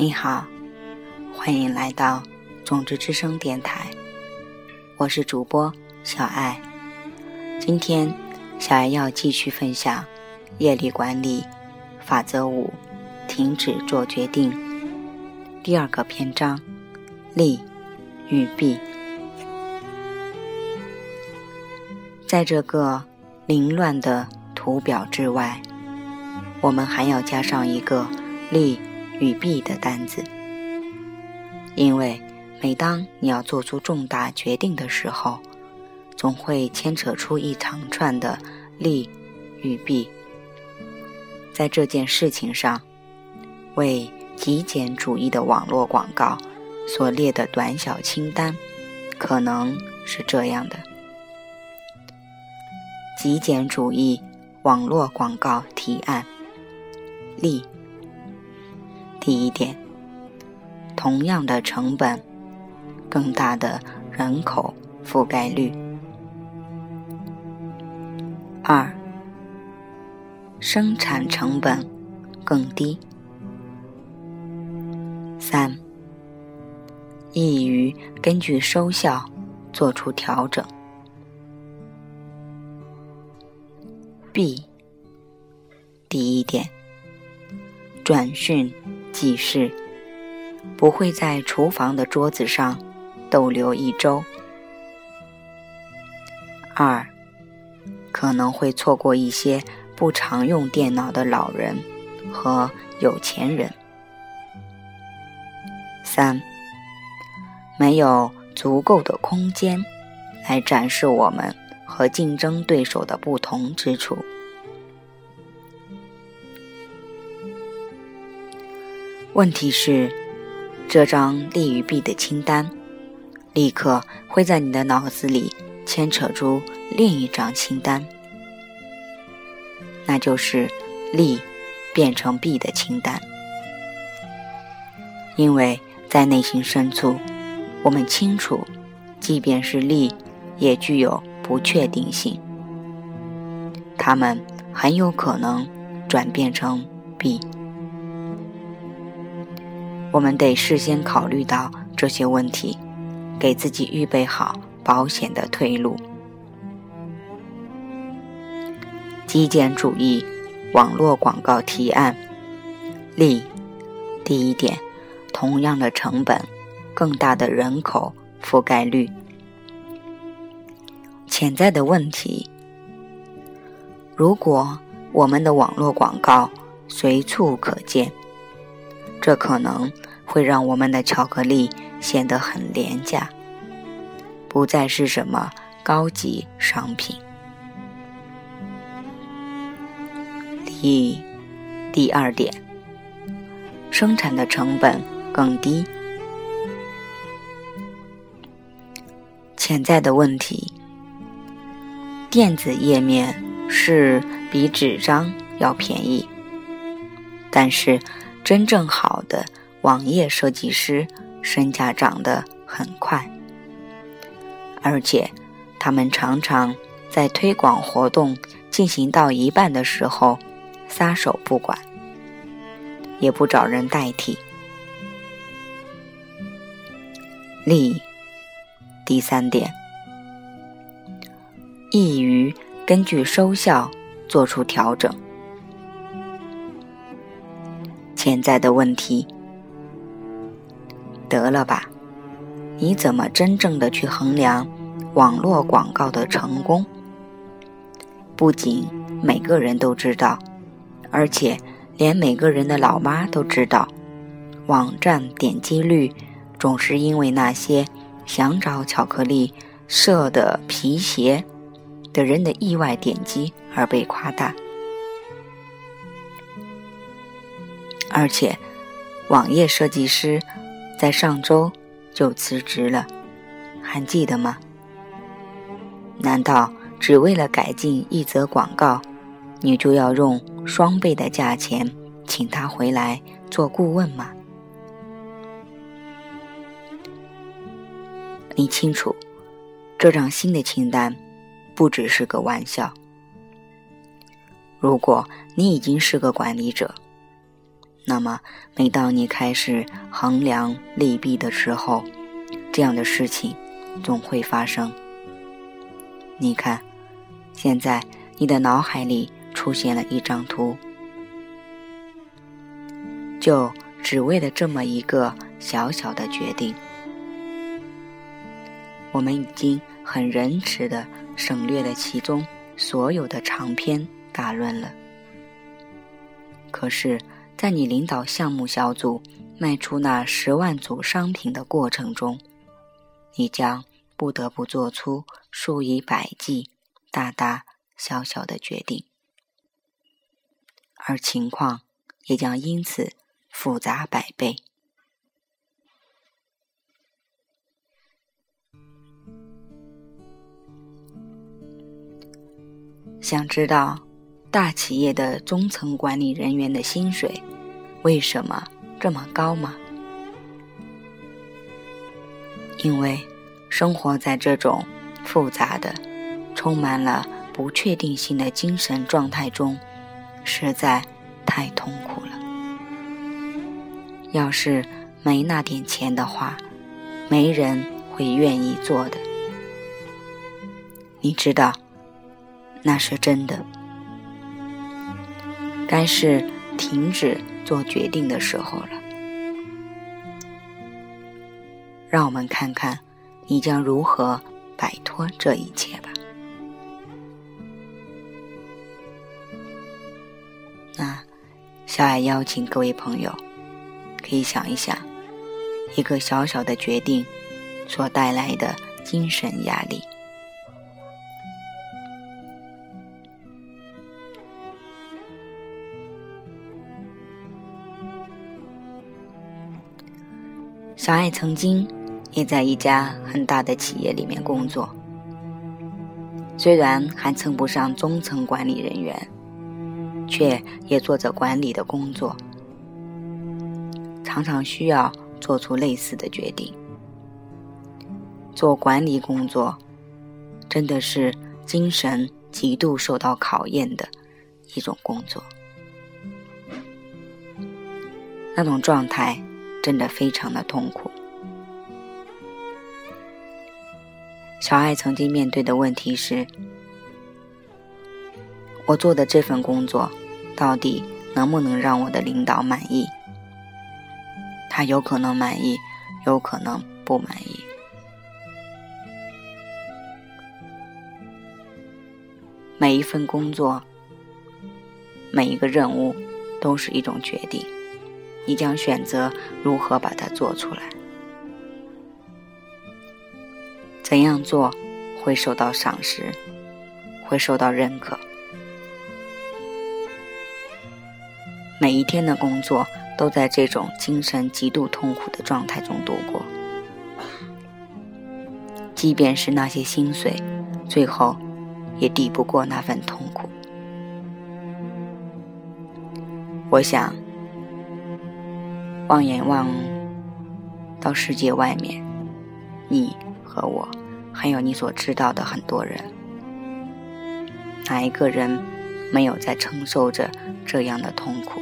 你好，欢迎来到种子之声电台，我是主播小爱。今天小爱要继续分享业力管理法则五：停止做决定。第二个篇章：利与弊。在这个凌乱的图表之外，我们还要加上一个利与弊的单子，因为每当你要做出重大决定的时候，总会牵扯出一长串的利与弊。在这件事情上，为极简主义的网络广告所列的短小清单，可能是这样的。极简主义网络广告提案：利。第一点，同样的成本，更大的人口覆盖率。二，生产成本更低。三，易于根据收效做出调整。B，第一点，转训记事，不会在厨房的桌子上逗留一周。二，可能会错过一些不常用电脑的老人和有钱人。三，没有足够的空间来展示我们。和竞争对手的不同之处。问题是，这张利与弊的清单，立刻会在你的脑子里牵扯出另一张清单，那就是利变成弊的清单。因为在内心深处，我们清楚，即便是利，也具有。不确定性，它们很有可能转变成弊。我们得事先考虑到这些问题，给自己预备好保险的退路。极简主义网络广告提案：例，第一点，同样的成本，更大的人口覆盖率。潜在的问题：如果我们的网络广告随处可见，这可能会让我们的巧克力显得很廉价，不再是什么高级商品。第第二点，生产的成本更低。潜在的问题。电子页面是比纸张要便宜，但是真正好的网页设计师身价涨得很快，而且他们常常在推广活动进行到一半的时候撒手不管，也不找人代替。利，第三点。易于根据收效做出调整。潜在的问题，得了吧？你怎么真正的去衡量网络广告的成功？不仅每个人都知道，而且连每个人的老妈都知道，网站点击率总是因为那些想找巧克力色的皮鞋。的人的意外点击而被夸大，而且网页设计师在上周就辞职了，还记得吗？难道只为了改进一则广告，你就要用双倍的价钱请他回来做顾问吗？你清楚这张新的清单。不只是个玩笑。如果你已经是个管理者，那么每当你开始衡量利弊的时候，这样的事情总会发生。你看，现在你的脑海里出现了一张图，就只为了这么一个小小的决定，我们已经很仁慈的省略了其中所有的长篇大论了。可是，在你领导项目小组卖出那十万组商品的过程中，你将不得不做出数以百计、大大小小的决定，而情况也将因此复杂百倍。想知道？大企业的中层管理人员的薪水为什么这么高吗？因为生活在这种复杂的、充满了不确定性的精神状态中，实在太痛苦了。要是没那点钱的话，没人会愿意做的。你知道，那是真的。该是停止做决定的时候了。让我们看看你将如何摆脱这一切吧。那小爱邀请各位朋友，可以想一想，一个小小的决定所带来的精神压力。小爱曾经也在一家很大的企业里面工作，虽然还称不上中层管理人员，却也做着管理的工作，常常需要做出类似的决定。做管理工作真的是精神极度受到考验的一种工作，那种状态。真的非常的痛苦。小爱曾经面对的问题是：我做的这份工作，到底能不能让我的领导满意？他有可能满意，有可能不满意。每一份工作，每一个任务，都是一种决定。你将选择如何把它做出来？怎样做会受到赏识，会受到认可？每一天的工作都在这种精神极度痛苦的状态中度过，即便是那些薪水，最后也抵不过那份痛苦。我想。望眼望到世界外面，你和我，还有你所知道的很多人，哪一个人没有在承受着这样的痛苦？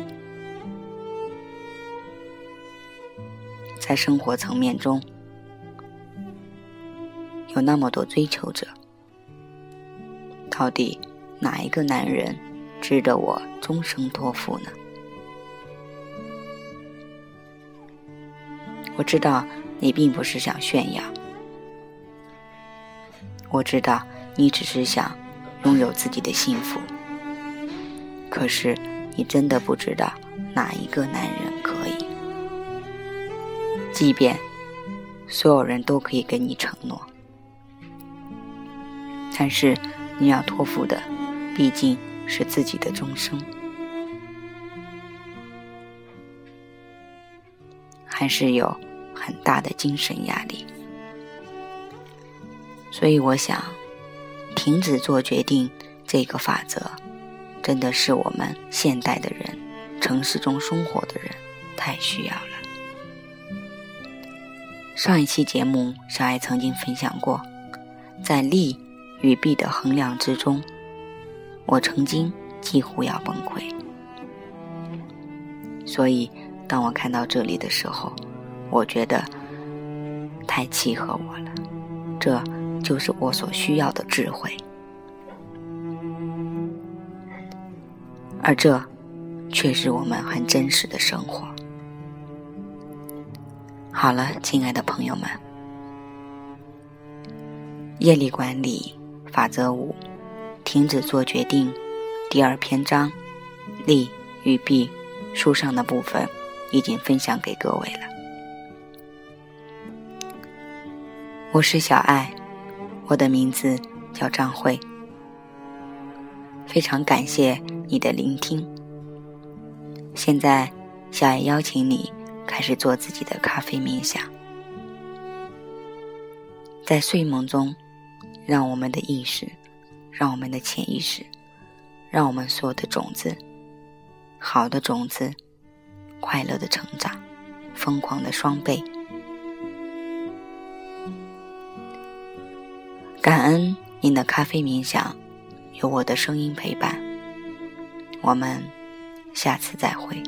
在生活层面中，有那么多追求者，到底哪一个男人值得我终生托付呢？我知道你并不是想炫耀，我知道你只是想拥有自己的幸福。可是你真的不知道哪一个男人可以，即便所有人都可以给你承诺，但是你要托付的毕竟是自己的终生。还是有。很大的精神压力，所以我想，停止做决定这个法则，真的是我们现代的人，城市中生活的人太需要了。上一期节目，小爱曾经分享过，在利与弊的衡量之中，我曾经几乎要崩溃。所以，当我看到这里的时候，我觉得太契合我了。这就是我所需要的智慧，而这却是我们很真实的生活。好了，亲爱的朋友们，业力管理法则五：停止做决定。第二篇章，利与弊，书上的部分已经分享给各位了。我是小爱，我的名字叫张慧。非常感谢你的聆听。现在，小爱邀请你。开始做自己的咖啡冥想，在睡梦中，让我们的意识，让我们的潜意识，让我们所有的种子，好的种子，快乐的成长，疯狂的双倍。感恩您的咖啡冥想，有我的声音陪伴。我们下次再会。